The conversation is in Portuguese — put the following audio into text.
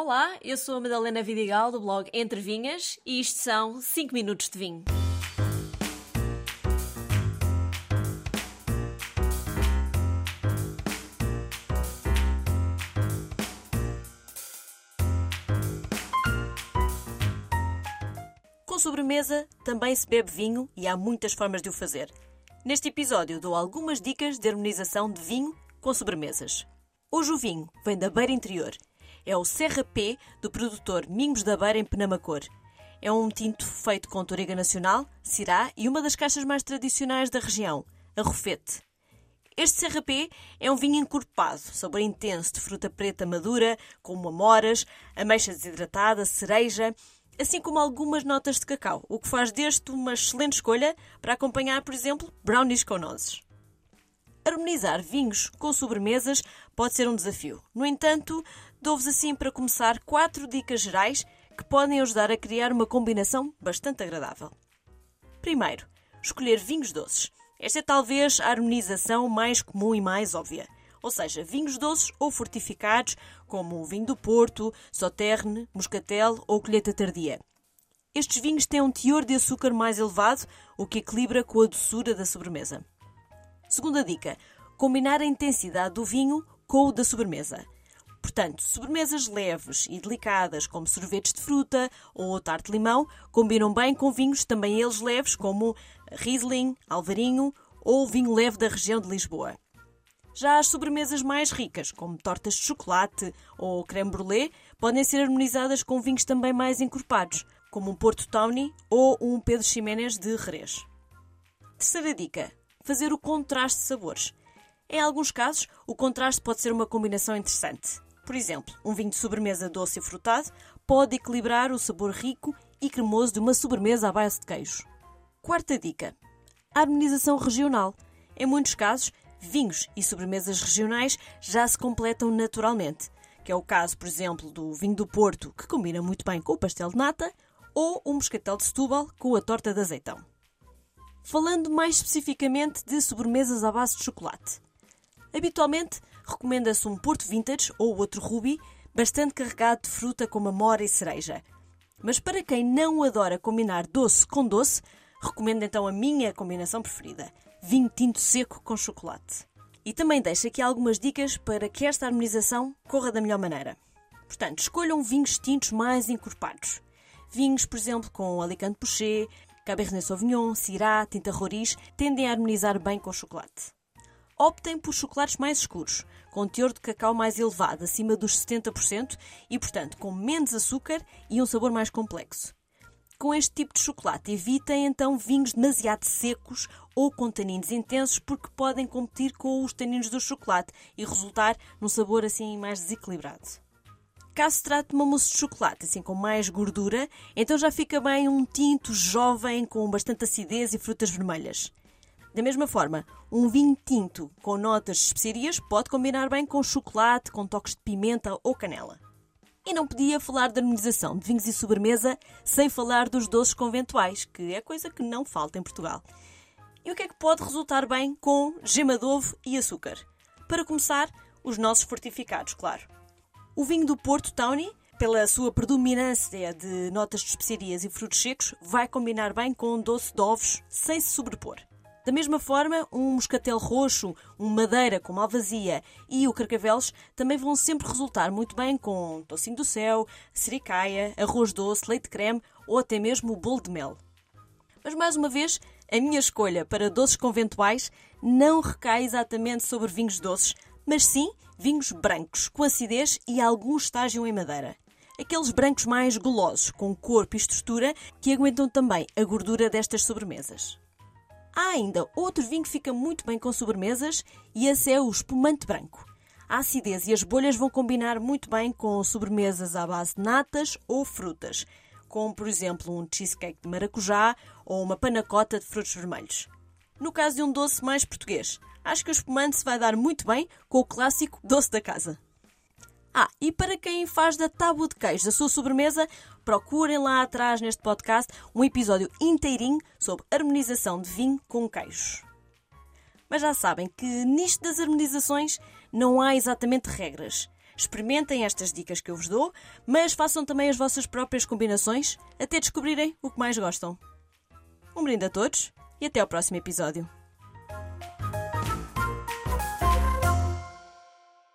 Olá, eu sou a Madalena Vidigal do blog Entre Vinhas e isto são 5 minutos de vinho. Com sobremesa também se bebe vinho e há muitas formas de o fazer. Neste episódio dou algumas dicas de harmonização de vinho com sobremesas. Hoje o vinho vem da beira interior. É o Serra P do produtor Mingos da Beira em Penamacor. É um tinto feito com Toriga Nacional, Cirá e uma das caixas mais tradicionais da região, a Rufete. Este P é um vinho encorpado, sabor intenso de fruta preta madura, como amoras, ameixa desidratada, cereja, assim como algumas notas de cacau, o que faz deste uma excelente escolha para acompanhar, por exemplo, brownies com nozes. Harmonizar vinhos com sobremesas pode ser um desafio. No entanto, dou-vos assim para começar quatro dicas gerais que podem ajudar a criar uma combinação bastante agradável. Primeiro, escolher vinhos doces. Esta é talvez a harmonização mais comum e mais óbvia. Ou seja, vinhos doces ou fortificados, como o vinho do Porto, Sauterne, Moscatel ou Colheita Tardia. Estes vinhos têm um teor de açúcar mais elevado, o que equilibra com a doçura da sobremesa. Segunda dica: combinar a intensidade do vinho com o da sobremesa. Portanto, sobremesas leves e delicadas, como sorvetes de fruta ou tarte de limão, combinam bem com vinhos também eles leves, como Riesling, Alvarinho ou vinho leve da região de Lisboa. Já as sobremesas mais ricas, como tortas de chocolate ou creme brulee, podem ser harmonizadas com vinhos também mais encorpados, como um Porto Tawny ou um Pedro Ximénez de Jerez. Terceira dica: fazer o contraste de sabores. Em alguns casos, o contraste pode ser uma combinação interessante. Por exemplo, um vinho de sobremesa doce e frutado pode equilibrar o sabor rico e cremoso de uma sobremesa à base de queijo. Quarta dica: a harmonização regional. Em muitos casos, vinhos e sobremesas regionais já se completam naturalmente, que é o caso, por exemplo, do vinho do Porto, que combina muito bem com o pastel de nata, ou o moscatel de Setúbal com a torta de azeitão. Falando mais especificamente de sobremesas à base de chocolate. Habitualmente, recomenda-se um Porto Vintage ou outro Ruby, bastante carregado de fruta como amora e cereja. Mas para quem não adora combinar doce com doce, recomendo então a minha combinação preferida: vinho tinto seco com chocolate. E também deixo aqui algumas dicas para que esta harmonização corra da melhor maneira. Portanto, escolham vinhos tintos mais encorpados. Vinhos, por exemplo, com Alicante Pochet, Cabernet Sauvignon, Syrah, Tinta Roriz, tendem a harmonizar bem com o chocolate. Optem por chocolates mais escuros, com teor de cacau mais elevado, acima dos 70%, e, portanto, com menos açúcar e um sabor mais complexo. Com este tipo de chocolate, evitem então vinhos demasiado secos ou com taninos intensos, porque podem competir com os taninos do chocolate e resultar num sabor assim mais desequilibrado. Caso se trate de uma mousse de chocolate, assim com mais gordura, então já fica bem um tinto jovem com bastante acidez e frutas vermelhas. Da mesma forma, um vinho tinto com notas de especiarias pode combinar bem com chocolate, com toques de pimenta ou canela. E não podia falar de harmonização de vinhos e sobremesa sem falar dos doces conventuais, que é coisa que não falta em Portugal. E o que é que pode resultar bem com gema de ovo e açúcar? Para começar, os nossos fortificados, claro. O vinho do Porto Tawny, pela sua predominância de notas de especiarias e frutos secos, vai combinar bem com um doce de ovos sem se sobrepor. Da mesma forma, um moscatel roxo, um madeira com malvazia e o carcavelos também vão sempre resultar muito bem com tocinho do céu, sericaia, arroz doce, leite creme ou até mesmo o bolo de mel. Mas mais uma vez, a minha escolha para doces conventuais não recai exatamente sobre vinhos doces, mas sim vinhos brancos, com acidez e algum estágio em madeira. Aqueles brancos mais golosos, com corpo e estrutura, que aguentam também a gordura destas sobremesas. Há ainda outro vinho que fica muito bem com sobremesas e esse é o espumante branco. A acidez e as bolhas vão combinar muito bem com sobremesas à base de natas ou frutas, como por exemplo um cheesecake de maracujá ou uma panacota de frutos vermelhos. No caso de um doce mais português, acho que o espumante se vai dar muito bem com o clássico doce da casa. Ah, e para quem faz da tábua de queijo da sua sobremesa, procurem lá atrás neste podcast um episódio inteirinho sobre harmonização de vinho com queijos. Mas já sabem que nisto das harmonizações não há exatamente regras. Experimentem estas dicas que eu vos dou, mas façam também as vossas próprias combinações até descobrirem o que mais gostam. Um brinde a todos e até ao próximo episódio.